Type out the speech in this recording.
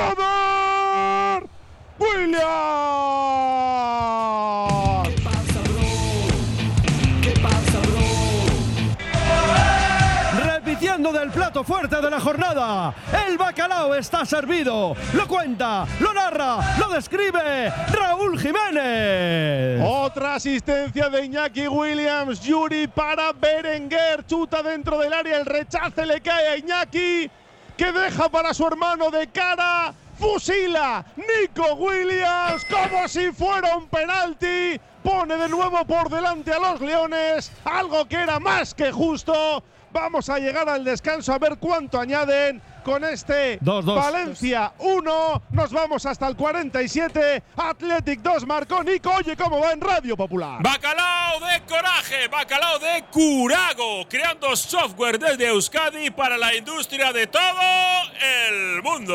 Brother Williams. Repitiendo del plato fuerte de la jornada, el bacalao está servido. Lo cuenta, lo narra, lo describe Raúl Jiménez. Otra asistencia de Iñaki Williams, Yuri para Berenguer, chuta dentro del área, el rechace le cae a Iñaki, que deja para su hermano de cara, fusila Nico Williams como si fuera un penalti, pone de nuevo por delante a los Leones, algo que era más que justo. Vamos a llegar al descanso a ver cuánto añaden con este Dos, dos. Valencia 1. Nos vamos hasta el 47. Athletic 2 marcó Nico. Oye cómo va en Radio Popular. Bacalao de coraje, bacalao de curago, creando software desde Euskadi para la industria de todo el mundo.